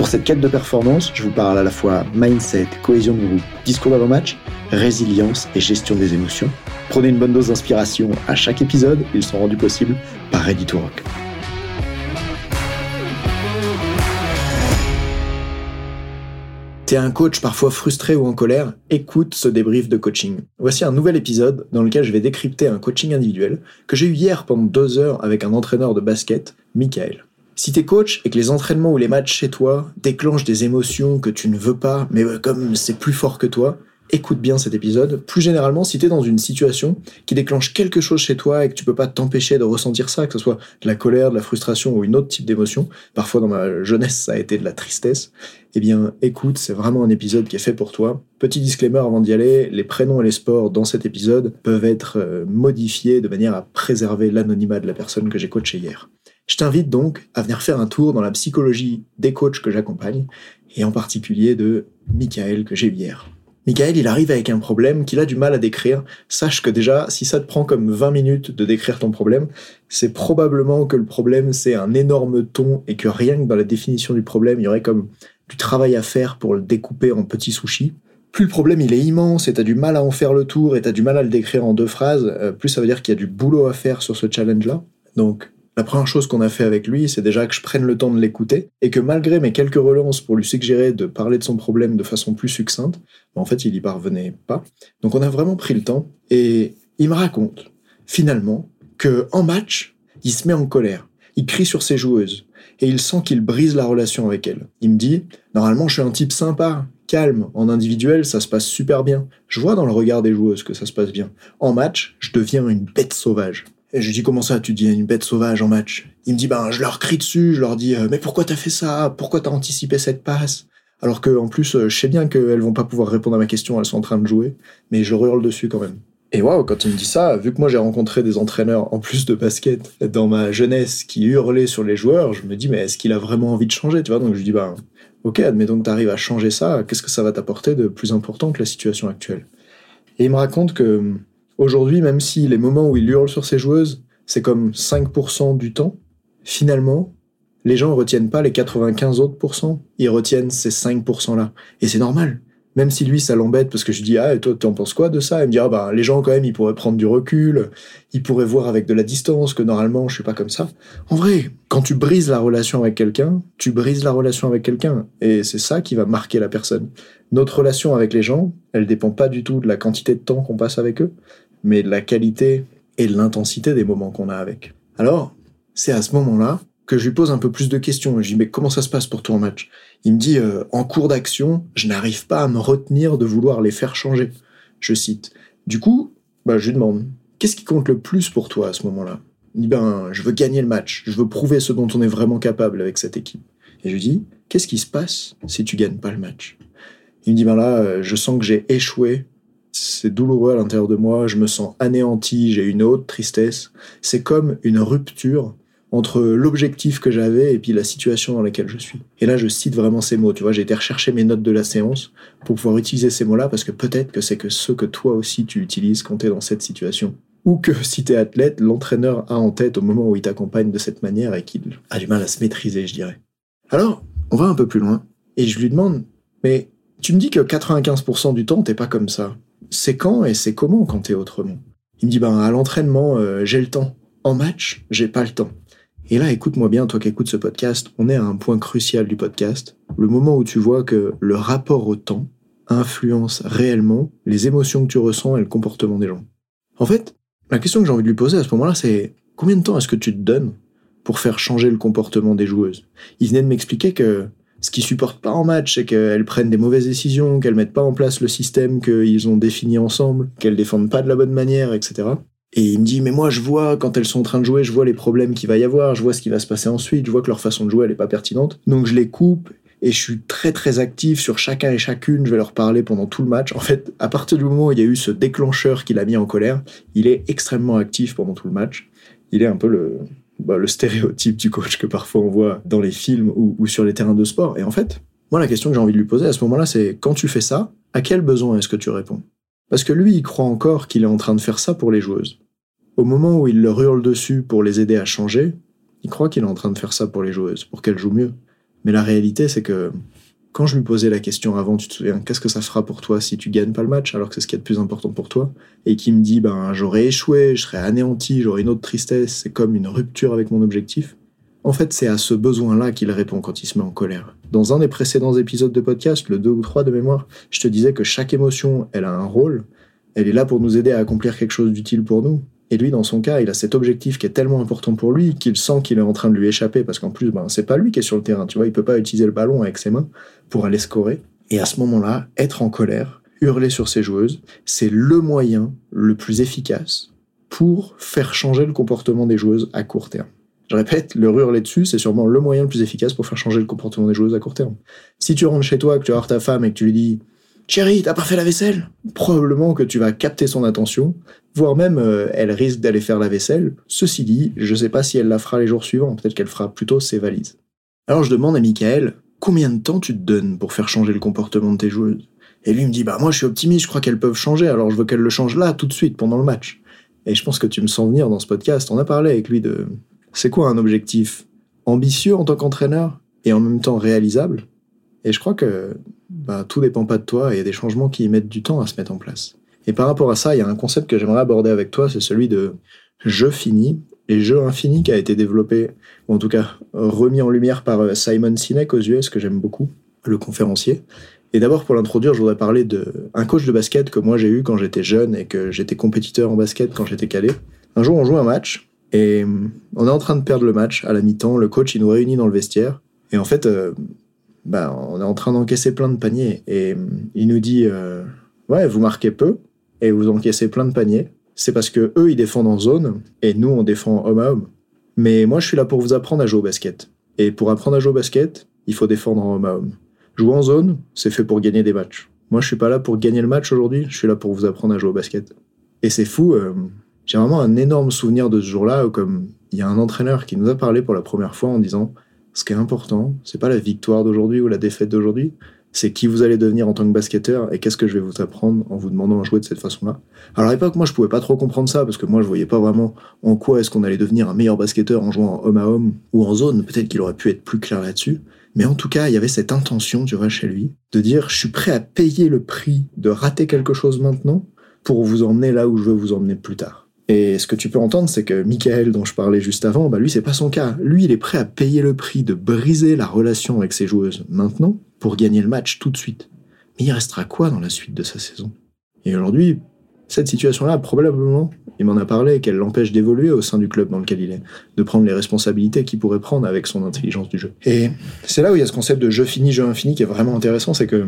Pour cette quête de performance, je vous parle à la fois mindset, cohésion de groupe, discours d'avant-match, résilience et gestion des émotions. Prenez une bonne dose d'inspiration à chaque épisode, ils sont rendus possibles par Ready to Rock. T'es un coach parfois frustré ou en colère? Écoute ce débrief de coaching. Voici un nouvel épisode dans lequel je vais décrypter un coaching individuel que j'ai eu hier pendant deux heures avec un entraîneur de basket, Michael. Si t'es coach et que les entraînements ou les matchs chez toi déclenchent des émotions que tu ne veux pas, mais comme c'est plus fort que toi, écoute bien cet épisode. Plus généralement, si t'es dans une situation qui déclenche quelque chose chez toi et que tu peux pas t'empêcher de ressentir ça, que ce soit de la colère, de la frustration ou une autre type d'émotion, parfois dans ma jeunesse ça a été de la tristesse, eh bien écoute, c'est vraiment un épisode qui est fait pour toi. Petit disclaimer avant d'y aller, les prénoms et les sports dans cet épisode peuvent être euh, modifiés de manière à préserver l'anonymat de la personne que j'ai coachée hier. Je t'invite donc à venir faire un tour dans la psychologie des coachs que j'accompagne, et en particulier de Michael que j'ai eu hier. Michael, il arrive avec un problème qu'il a du mal à décrire. Sache que déjà, si ça te prend comme 20 minutes de décrire ton problème, c'est probablement que le problème, c'est un énorme ton et que rien que dans la définition du problème, il y aurait comme du travail à faire pour le découper en petits sushis. Plus le problème il est immense et t'as du mal à en faire le tour et t'as du mal à le décrire en deux phrases, euh, plus ça veut dire qu'il y a du boulot à faire sur ce challenge-là. Donc la première chose qu'on a fait avec lui, c'est déjà que je prenne le temps de l'écouter et que malgré mes quelques relances pour lui suggérer de parler de son problème de façon plus succincte, en fait, il y parvenait pas. Donc on a vraiment pris le temps et il me raconte finalement que en match, il se met en colère, il crie sur ses joueuses et il sent qu'il brise la relation avec elles. Il me dit "Normalement, je suis un type sympa, calme, en individuel, ça se passe super bien. Je vois dans le regard des joueuses que ça se passe bien. En match, je deviens une bête sauvage." Je lui dis comment ça, tu dis une bête sauvage en match? Il me dit ben je leur crie dessus, je leur dis euh, mais pourquoi t'as fait ça? Pourquoi t'as anticipé cette passe? Alors que en plus euh, je sais bien qu'elles vont pas pouvoir répondre à ma question, elles sont en train de jouer, mais je hurle dessus quand même. Et waouh, quand il me dit ça, vu que moi j'ai rencontré des entraîneurs en plus de basket dans ma jeunesse qui hurlaient sur les joueurs, je me dis mais est-ce qu'il a vraiment envie de changer, tu vois? Donc je dis ben ok, admettons que t'arrives à changer ça, qu'est-ce que ça va t'apporter de plus important que la situation actuelle? Et il me raconte que Aujourd'hui, même si les moments où il hurle sur ses joueuses, c'est comme 5% du temps, finalement, les gens ne retiennent pas les 95 autres pourcents, ils retiennent ces 5%-là. Et c'est normal. Même si lui, ça l'embête parce que je dis, ah, et toi, en penses quoi de ça? Il me dit, ah, bah, les gens, quand même, ils pourraient prendre du recul, ils pourraient voir avec de la distance que normalement, je suis pas comme ça. En vrai, quand tu brises la relation avec quelqu'un, tu brises la relation avec quelqu'un. Et c'est ça qui va marquer la personne. Notre relation avec les gens, elle dépend pas du tout de la quantité de temps qu'on passe avec eux mais de la qualité et de l'intensité des moments qu'on a avec. Alors, c'est à ce moment-là que je lui pose un peu plus de questions. Je lui dis, mais comment ça se passe pour toi en match? Il me dit, euh, en cours d'action, je n'arrive pas à me retenir de vouloir les faire changer. Je cite. Du coup, bah, je lui demande, qu'est-ce qui compte le plus pour toi à ce moment-là? Il dit, ben, je veux gagner le match, je veux prouver ce dont on est vraiment capable avec cette équipe. Et je lui dis, qu'est-ce qui se passe si tu gagnes pas le match? Il me dit, ben là, euh, je sens que j'ai échoué c'est douloureux à l'intérieur de moi, je me sens anéanti, j'ai une haute tristesse. C'est comme une rupture entre l'objectif que j'avais et puis la situation dans laquelle je suis. Et là, je cite vraiment ces mots. Tu vois, j'ai été rechercher mes notes de la séance pour pouvoir utiliser ces mots-là parce que peut-être que c'est que ceux que toi aussi tu utilises quand tu es dans cette situation. Ou que si tu es athlète, l'entraîneur a en tête au moment où il t'accompagne de cette manière et qu'il a du mal à se maîtriser, je dirais. Alors, on va un peu plus loin et je lui demande, mais tu me dis que 95% du temps, t'es pas comme ça c'est quand et c'est comment quand t'es autrement? Il me dit, ben, à l'entraînement, euh, j'ai le temps. En match, j'ai pas le temps. Et là, écoute-moi bien, toi qui écoutes ce podcast, on est à un point crucial du podcast, le moment où tu vois que le rapport au temps influence réellement les émotions que tu ressens et le comportement des gens. En fait, la question que j'ai envie de lui poser à ce moment-là, c'est combien de temps est-ce que tu te donnes pour faire changer le comportement des joueuses? Il venait de m'expliquer que ce qu'ils supportent pas en match, c'est qu'elles prennent des mauvaises décisions, qu'elles mettent pas en place le système qu'ils ont défini ensemble, qu'elles défendent pas de la bonne manière, etc. Et il me dit, mais moi, je vois, quand elles sont en train de jouer, je vois les problèmes qu'il va y avoir, je vois ce qui va se passer ensuite, je vois que leur façon de jouer, elle est pas pertinente. Donc je les coupe, et je suis très très actif sur chacun et chacune, je vais leur parler pendant tout le match. En fait, à partir du moment où il y a eu ce déclencheur qui l'a mis en colère, il est extrêmement actif pendant tout le match. Il est un peu le, bah, le stéréotype du coach que parfois on voit dans les films ou, ou sur les terrains de sport. Et en fait, moi la question que j'ai envie de lui poser à ce moment-là, c'est quand tu fais ça, à quel besoin est-ce que tu réponds? Parce que lui, il croit encore qu'il est en train de faire ça pour les joueuses. Au moment où il leur hurle dessus pour les aider à changer, il croit qu'il est en train de faire ça pour les joueuses, pour qu'elles jouent mieux. Mais la réalité, c'est que quand je lui posais la question avant, tu te souviens, qu'est-ce que ça fera pour toi si tu gagnes pas le match, alors que c'est ce qui est le plus important pour toi, et qui me dit, ben, j'aurais échoué, je serais anéanti, j'aurais une autre tristesse, c'est comme une rupture avec mon objectif. En fait, c'est à ce besoin-là qu'il répond quand il se met en colère. Dans un des précédents épisodes de podcast, le 2 ou 3 de mémoire, je te disais que chaque émotion, elle a un rôle, elle est là pour nous aider à accomplir quelque chose d'utile pour nous, et lui, dans son cas, il a cet objectif qui est tellement important pour lui qu'il sent qu'il est en train de lui échapper parce qu'en plus, ben, c'est pas lui qui est sur le terrain. Tu vois, il peut pas utiliser le ballon avec ses mains pour aller scorer. Et à ce moment-là, être en colère, hurler sur ses joueuses, c'est le moyen le plus efficace pour faire changer le comportement des joueuses à court terme. Je répète, le hurler dessus, c'est sûrement le moyen le plus efficace pour faire changer le comportement des joueuses à court terme. Si tu rentres chez toi, que tu vas ta femme et que tu lui dis Chérie, t'as pas fait la vaisselle? Probablement que tu vas capter son attention, voire même euh, elle risque d'aller faire la vaisselle. Ceci dit, je sais pas si elle la fera les jours suivants, peut-être qu'elle fera plutôt ses valises. Alors je demande à Michael, combien de temps tu te donnes pour faire changer le comportement de tes joueuses? Et lui me dit, bah moi je suis optimiste, je crois qu'elles peuvent changer, alors je veux qu'elles le changent là, tout de suite, pendant le match. Et je pense que tu me sens venir dans ce podcast, on a parlé avec lui de... C'est quoi un objectif? Ambitieux en tant qu'entraîneur et en même temps réalisable? Et je crois que bah, tout dépend pas de toi et il y a des changements qui mettent du temps à se mettre en place. Et par rapport à ça, il y a un concept que j'aimerais aborder avec toi, c'est celui de jeu fini et jeu infini qui a été développé, ou en tout cas remis en lumière par euh, Simon Sinek aux US, que j'aime beaucoup, le conférencier. Et d'abord, pour l'introduire, je voudrais parler d'un coach de basket que moi j'ai eu quand j'étais jeune et que j'étais compétiteur en basket quand j'étais calé. Un jour, on joue un match et on est en train de perdre le match à la mi-temps. Le coach, il nous réunit dans le vestiaire. Et en fait, euh, bah, on est en train d'encaisser plein de paniers. Et il nous dit euh, Ouais, vous marquez peu et vous encaissez plein de paniers. C'est parce que eux, ils défendent en zone et nous, on défend homme à homme. Mais moi, je suis là pour vous apprendre à jouer au basket. Et pour apprendre à jouer au basket, il faut défendre en homme à homme. Jouer en zone, c'est fait pour gagner des matchs. Moi, je suis pas là pour gagner le match aujourd'hui, je suis là pour vous apprendre à jouer au basket. Et c'est fou, euh, j'ai vraiment un énorme souvenir de ce jour-là comme il y a un entraîneur qui nous a parlé pour la première fois en disant ce qui est important, c'est pas la victoire d'aujourd'hui ou la défaite d'aujourd'hui, c'est qui vous allez devenir en tant que basketteur et qu'est-ce que je vais vous apprendre en vous demandant à jouer de cette façon-là. Alors à l'époque, moi, je pouvais pas trop comprendre ça parce que moi, je voyais pas vraiment en quoi est-ce qu'on allait devenir un meilleur basketteur en jouant en homme à homme ou en zone. Peut-être qu'il aurait pu être plus clair là-dessus. Mais en tout cas, il y avait cette intention, tu vois, chez lui, de dire, je suis prêt à payer le prix de rater quelque chose maintenant pour vous emmener là où je veux vous emmener plus tard. Et ce que tu peux entendre, c'est que Michael, dont je parlais juste avant, bah lui, c'est pas son cas. Lui, il est prêt à payer le prix de briser la relation avec ses joueuses maintenant pour gagner le match tout de suite. Mais il restera quoi dans la suite de sa saison? Et aujourd'hui, cette situation-là, probablement, il m'en a parlé, qu'elle l'empêche d'évoluer au sein du club dans lequel il est, de prendre les responsabilités qu'il pourrait prendre avec son intelligence du jeu. Et c'est là où il y a ce concept de jeu fini, jeu infini qui est vraiment intéressant, c'est que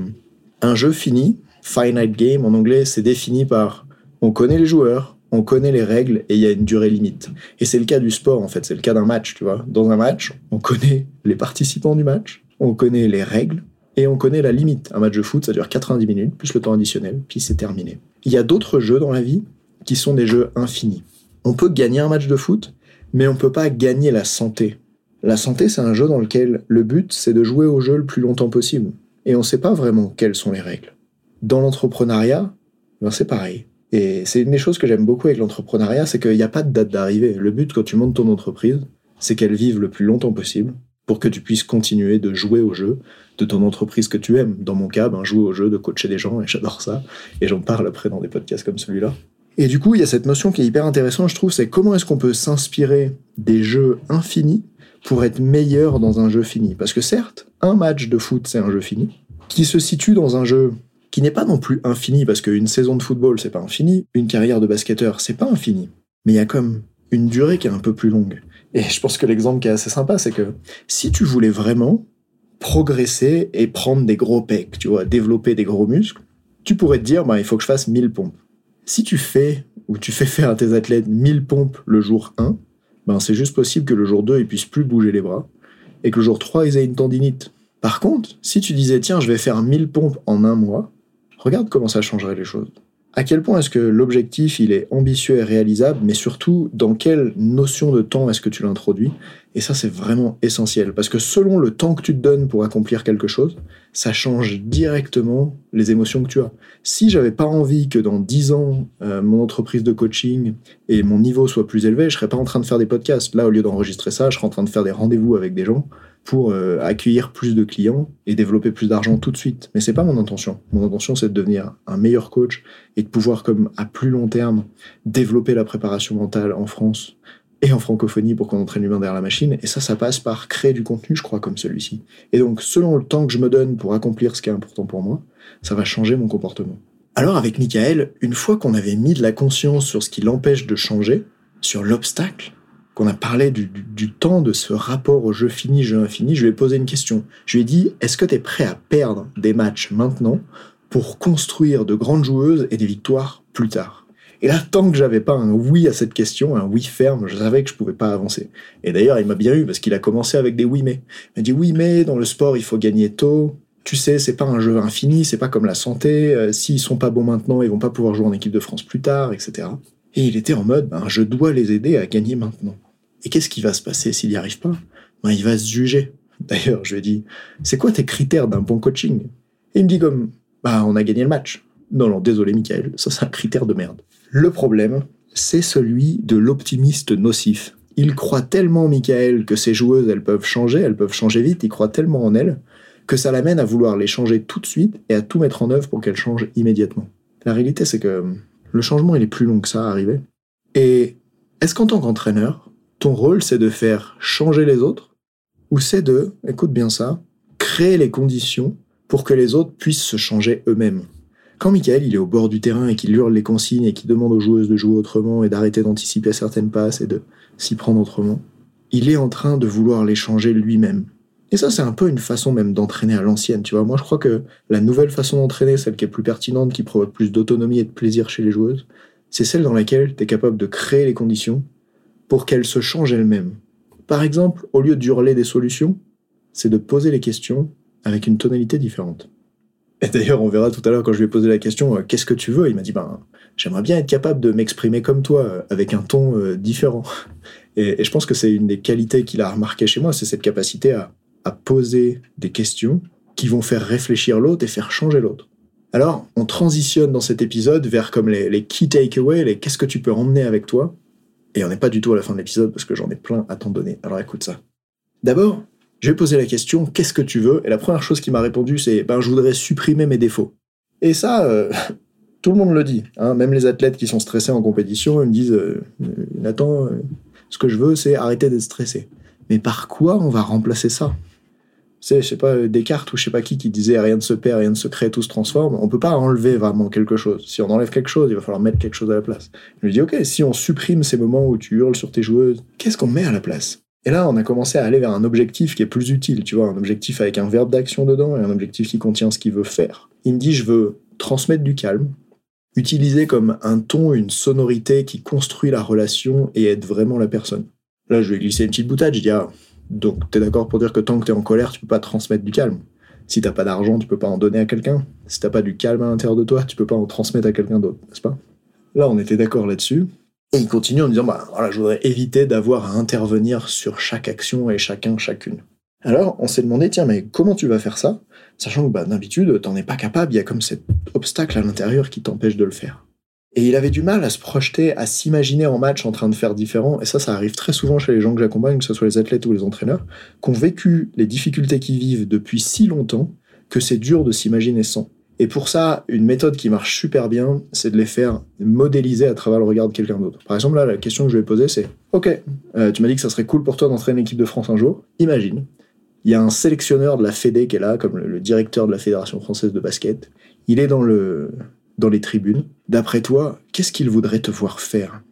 un jeu fini, finite game en anglais, c'est défini par on connaît les joueurs, on connaît les règles et il y a une durée limite. Et c'est le cas du sport, en fait, c'est le cas d'un match, tu vois. Dans un match, on connaît les participants du match, on connaît les règles et on connaît la limite. Un match de foot, ça dure 90 minutes, plus le temps additionnel, puis c'est terminé. Il y a d'autres jeux dans la vie qui sont des jeux infinis. On peut gagner un match de foot, mais on peut pas gagner la santé. La santé, c'est un jeu dans lequel le but, c'est de jouer au jeu le plus longtemps possible. Et on sait pas vraiment quelles sont les règles. Dans l'entrepreneuriat, ben c'est pareil et c'est une des choses que j'aime beaucoup avec l'entrepreneuriat, c'est qu'il n'y a pas de date d'arrivée. Le but quand tu montes ton entreprise, c'est qu'elle vive le plus longtemps possible pour que tu puisses continuer de jouer au jeu de ton entreprise que tu aimes. Dans mon cas, ben, jouer au jeu, de coacher des gens, et j'adore ça. Et j'en parle après dans des podcasts comme celui-là. Et du coup, il y a cette notion qui est hyper intéressante, je trouve, c'est comment est-ce qu'on peut s'inspirer des jeux infinis pour être meilleur dans un jeu fini? Parce que certes, un match de foot, c'est un jeu fini, qui se situe dans un jeu qui n'est pas non plus infini, parce qu'une saison de football, c'est pas infini, une carrière de basketteur, c'est pas infini. Mais il y a comme une durée qui est un peu plus longue. Et je pense que l'exemple qui est assez sympa, c'est que si tu voulais vraiment progresser et prendre des gros pecs, tu vois, développer des gros muscles, tu pourrais te dire, bah, il faut que je fasse 1000 pompes. Si tu fais, ou tu fais faire à tes athlètes 1000 pompes le jour 1, ben c'est juste possible que le jour 2, ils puissent plus bouger les bras, et que le jour 3, ils aient une tendinite, Par contre, si tu disais, tiens, je vais faire 1000 pompes en un mois, regarde comment ça changerait les choses. À quel point est-ce que l'objectif, il est ambitieux et réalisable, mais surtout, dans quelle notion de temps est-ce que tu l'introduis? Et ça, c'est vraiment essentiel, parce que selon le temps que tu te donnes pour accomplir quelque chose, ça change directement les émotions que tu as. Si j'avais pas envie que dans 10 ans, euh, mon entreprise de coaching et mon niveau soit plus élevé, je serais pas en train de faire des podcasts. Là, au lieu d'enregistrer ça, je serais en train de faire des rendez-vous avec des gens pour euh, accueillir plus de clients et développer plus d'argent tout de suite. Mais c'est pas mon intention. Mon intention, c'est de devenir un meilleur coach et de pouvoir, comme à plus long terme, développer la préparation mentale en France et en francophonie pour qu'on entraîne l'humain derrière la machine. Et ça, ça passe par créer du contenu, je crois, comme celui-ci. Et donc, selon le temps que je me donne pour accomplir ce qui est important pour moi, ça va changer mon comportement. Alors, avec Michael, une fois qu'on avait mis de la conscience sur ce qui l'empêche de changer, sur l'obstacle, qu'on a parlé du, temps de ce rapport au jeu fini, jeu infini, je lui ai posé une question. Je lui ai dit, est-ce que tu es prêt à perdre des matchs maintenant pour construire de grandes joueuses et des victoires plus tard? Et là, tant que j'avais pas un oui à cette question, un oui ferme, je savais que je pouvais pas avancer. Et d'ailleurs, il m'a bien eu parce qu'il a commencé avec des oui mais. Il m'a dit oui mais dans le sport, il faut gagner tôt. Tu sais, c'est pas un jeu infini, c'est pas comme la santé. Euh, s'ils sont pas bons maintenant, ils vont pas pouvoir jouer en équipe de France plus tard, etc. Et il était en mode, ben, je dois les aider à gagner maintenant. Et qu'est-ce qui va se passer s'il n'y arrive pas? Ben, Il va se juger. D'ailleurs, je lui ai dit, c'est quoi tes critères d'un bon coaching? Et il me dit comme, bah on a gagné le match. Non, non, désolé Michael, ça c'est un critère de merde. Le problème, c'est celui de l'optimiste nocif. Il croit tellement, Michael, que ces joueuses, elles peuvent changer, elles peuvent changer vite, il croit tellement en elles, que ça l'amène à vouloir les changer tout de suite et à tout mettre en œuvre pour qu'elles changent immédiatement. La réalité, c'est que le changement, il est plus long que ça à arriver. Et est-ce qu'en tant qu'entraîneur, ton rôle, c'est de faire changer les autres Ou c'est de, écoute bien ça, créer les conditions pour que les autres puissent se changer eux-mêmes? Quand Michael, est au bord du terrain et qu'il hurle les consignes et qu'il demande aux joueuses de jouer autrement et d'arrêter d'anticiper certaines passes et de s'y prendre autrement, il est en train de vouloir les changer lui-même. Et ça, c'est un peu une façon même d'entraîner à l'ancienne, tu vois. Moi, je crois que la nouvelle façon d'entraîner, celle qui est plus pertinente, qui provoque plus d'autonomie et de plaisir chez les joueuses, c'est celle dans laquelle tu es capable de créer les conditions pour qu'elles se changent elles-mêmes. Par exemple, au lieu d'hurler des solutions, c'est de poser les questions avec une tonalité différente. Et d'ailleurs, on verra tout à l'heure quand je lui ai posé la question euh, Qu'est-ce que tu veux? Il m'a dit ben, J'aimerais bien être capable de m'exprimer comme toi, euh, avec un ton euh, différent. Et, je pense que c'est une des qualités qu'il a remarqué chez moi, c'est cette capacité à, à poser des questions qui vont faire réfléchir l'autre et faire changer l'autre. Alors, on transitionne dans cet épisode vers comme les, les key takeaways, les qu'est-ce que tu peux emmener avec toi? Et on n'est pas du tout à la fin de l'épisode parce que j'en ai plein à t'en donner. Alors écoute ça. D'abord, je vais poser la question qu'est-ce que tu veux? Et la première chose qui m'a répondu, c'est ben, je voudrais supprimer mes défauts. Et ça, euh, tout le monde le dit. Hein. Même les athlètes qui sont stressés en compétition, ils me disent euh, Nathan, euh, ce que je veux, c'est arrêter d'être stressé. Mais par quoi on va remplacer ça? Sais, je sais pas, Descartes ou je sais pas qui qui disait rien ne se perd, rien ne se crée, tout se transforme. On peut pas enlever vraiment quelque chose. Si on enlève quelque chose, il va falloir mettre quelque chose à la place. Je lui dis, ok, si on supprime ces moments où tu hurles sur tes joueuses, qu'est-ce qu'on met à la place? Et là, on a commencé à aller vers un objectif qui est plus utile, tu vois, un objectif avec un verbe d'action dedans et un objectif qui contient ce qu'il veut faire. Il me dit, je veux transmettre du calme, utiliser comme un ton, une sonorité qui construit la relation et aide vraiment la personne. Là, je vais glisser une petite boutade, je dis, ah, donc, tu es d'accord pour dire que tant que tu es en colère, tu peux pas transmettre du calme. Si t'as pas d'argent, tu peux pas en donner à quelqu'un. Si t'as pas du calme à l'intérieur de toi, tu peux pas en transmettre à quelqu'un d'autre, n'est-ce pas? Là, on était d'accord là-dessus. Et il continue en disant, bah je voudrais éviter d'avoir à intervenir sur chaque action et chacun, chacune. Alors, on s'est demandé, tiens, mais comment tu vas faire ça Sachant que bah, d'habitude, t'en es pas capable, il y a comme cet obstacle à l'intérieur qui t'empêche de le faire. Et il avait du mal à se projeter, à s'imaginer en match en train de faire différent. Et ça, ça arrive très souvent chez les gens que j'accompagne, que ce soit les athlètes ou les entraîneurs, qui ont vécu les difficultés qu'ils vivent depuis si longtemps que c'est dur de s'imaginer sans. Et pour ça, une méthode qui marche super bien, c'est de les faire modéliser à travers le regard de quelqu'un d'autre. Par exemple, là, la question que je vais poser, c'est Ok, euh, tu m'as dit que ça serait cool pour toi d'entraîner l'équipe de France un jour. Imagine, il y a un sélectionneur de la Fédé qui est là, comme le directeur de la Fédération française de basket. Il est dans le, dans les tribunes. D'après toi, qu'est-ce qu'il voudrait te voir faire?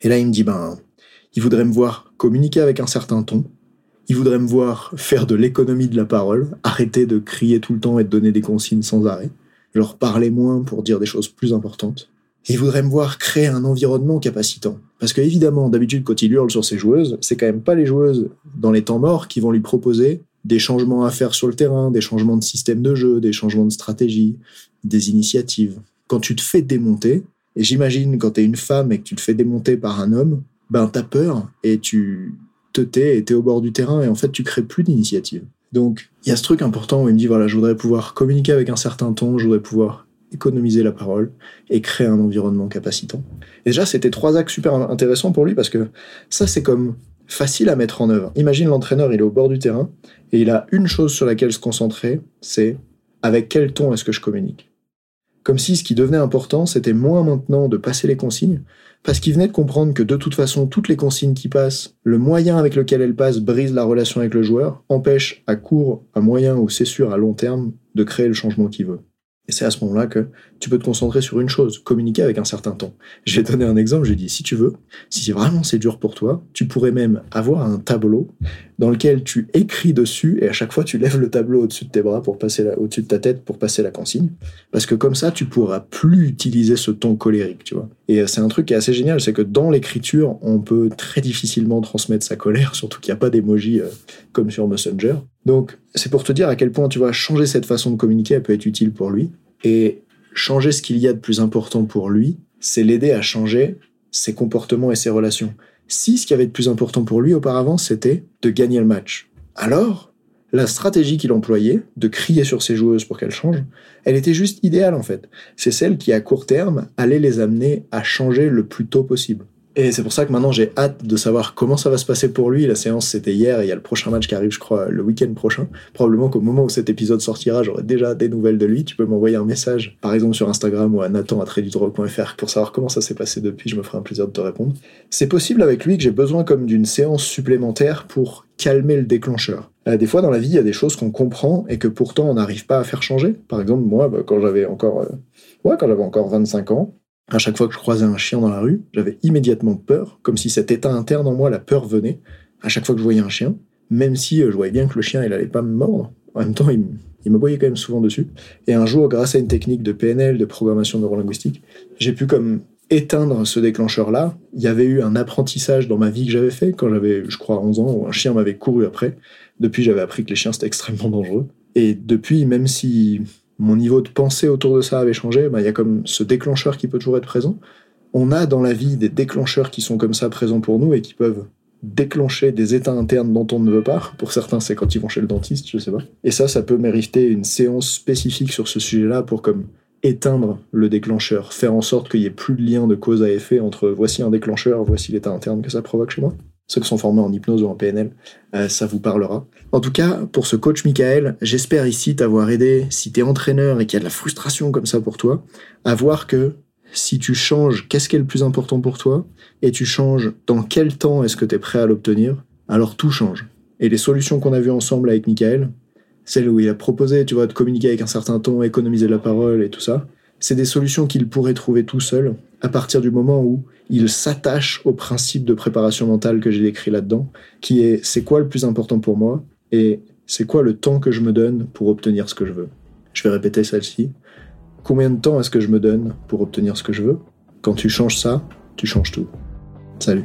Et là, il me dit, ben, il voudrait me voir communiquer avec un certain ton. Il voudrait me voir faire de l'économie de la parole, arrêter de crier tout le temps et de donner des consignes sans arrêt, leur parler moins pour dire des choses plus importantes. il voudrait me voir créer un environnement capacitant. Parce que évidemment, d'habitude, quand il hurle sur ses joueuses, c'est quand même pas les joueuses dans les temps morts qui vont lui proposer des changements à faire sur le terrain, des changements de système de jeu, des changements de stratégie, des initiatives. Quand tu te fais démonter, et j'imagine quand tu es une femme et que tu te fais démonter par un homme, ben t'as peur et tu te tais et t'es au bord du terrain et en fait tu crées plus d'initiative. Donc il y a ce truc important où il me dit voilà je voudrais pouvoir communiquer avec un certain ton, je voudrais pouvoir économiser la parole et créer un environnement capacitant. Déjà c'était trois axes super intéressants pour lui parce que ça c'est comme facile à mettre en œuvre. Imagine l'entraîneur, il est au bord du terrain et il a une chose sur laquelle se concentrer, c'est avec quel ton est-ce que je communique. Comme si ce qui devenait important, c'était moins maintenant de passer les consignes, parce qu'il venait de comprendre que de toute façon, toutes les consignes qui passent, le moyen avec lequel elles passent brise la relation avec le joueur, empêche à court, à moyen ou c'est sûr à long terme de créer le changement qu'il veut. Et c'est à ce moment-là que tu peux te concentrer sur une chose, communiquer avec un certain temps. Je vais donner un exemple, j'ai dit, si tu veux, si vraiment c'est dur pour toi, tu pourrais même avoir un tableau dans lequel tu écris dessus et à chaque fois tu lèves le tableau au-dessus de tes bras pour passer au-dessus de ta tête pour passer la consigne. Parce que comme ça, tu pourras plus utiliser ce ton colérique, tu vois. Et euh, c'est un truc qui est assez génial, c'est que dans l'écriture, on peut très difficilement transmettre sa colère, surtout qu'il n'y a pas d'émoji euh, comme sur Messenger. Donc, c'est pour te dire à quel point tu vas changer cette façon de communiquer, elle peut être utile pour lui. Et changer ce qu'il y a de plus important pour lui, c'est l'aider à changer ses comportements et ses relations. Si ce qui avait de plus important pour lui auparavant, c'était de gagner le match, alors la stratégie qu'il employait, de crier sur ses joueuses pour qu'elles changent, elle était juste idéale en fait. C'est celle qui, à court terme, allait les amener à changer le plus tôt possible. Et c'est pour ça que maintenant j'ai hâte de savoir comment ça va se passer pour lui. La séance c'était hier et il y a le prochain match qui arrive, je crois, le week-end prochain. Probablement qu'au moment où cet épisode sortira, j'aurai déjà des nouvelles de lui. Tu peux m'envoyer un message, par exemple sur Instagram ou à nathan pour savoir comment ça s'est passé depuis. Je me ferai un plaisir de te répondre. C'est possible avec lui que j'ai besoin comme d'une séance supplémentaire pour calmer le déclencheur. Euh, des fois dans la vie, il y a des choses qu'on comprend et que pourtant on n'arrive pas à faire changer. Par exemple, moi, bah, quand j'avais encore, euh, ouais, quand j'avais encore 25 ans, à chaque fois que je croisais un chien dans la rue, j'avais immédiatement peur, comme si cet état interne en moi, la peur venait. À chaque fois que je voyais un chien, même si euh, je voyais bien que le chien, il allait pas me mordre, en même temps, il, me voyait quand même souvent dessus. Et un jour, grâce à une technique de PNL, de programmation neurolinguistique, j'ai pu comme éteindre ce déclencheur-là. Il y avait eu un apprentissage dans ma vie que j'avais fait quand j'avais, je crois, 11 ans, où un chien m'avait couru après. Depuis, j'avais appris que les chiens, c'était extrêmement dangereux. Et depuis, même si mon niveau de pensée autour de ça avait changé, bah, il y a comme ce déclencheur qui peut toujours être présent. On a dans la vie des déclencheurs qui sont comme ça présents pour nous et qui peuvent déclencher des états internes dont on ne veut pas. Pour certains, c'est quand ils vont chez le dentiste, je sais pas. Et ça, ça peut mériter une séance spécifique sur ce sujet-là pour comme éteindre le déclencheur, faire en sorte qu'il n'y ait plus de lien de cause à effet entre voici un déclencheur, voici l'état interne que ça provoque chez moi ceux qui sont formés en hypnose ou en PNL, euh, ça vous parlera. En tout cas, pour ce coach Michael, j'espère ici t'avoir aidé, si t'es entraîneur et qu'il y a de la frustration comme ça pour toi, à voir que si tu changes qu'est-ce qui est le plus important pour toi, et tu changes dans quel temps est-ce que tu es prêt à l'obtenir, alors tout change. Et les solutions qu'on a vues ensemble avec Michael, celles où il a proposé, tu vois, de communiquer avec un certain ton, économiser la parole et tout ça, c'est des solutions qu'il pourrait trouver tout seul à partir du moment où il s'attache au principe de préparation mentale que j'ai décrit là-dedans, qui est c'est quoi le plus important pour moi et c'est quoi le temps que je me donne pour obtenir ce que je veux. Je vais répéter celle-ci. Combien de temps est-ce que je me donne pour obtenir ce que je veux? Quand tu changes ça, tu changes tout. Salut.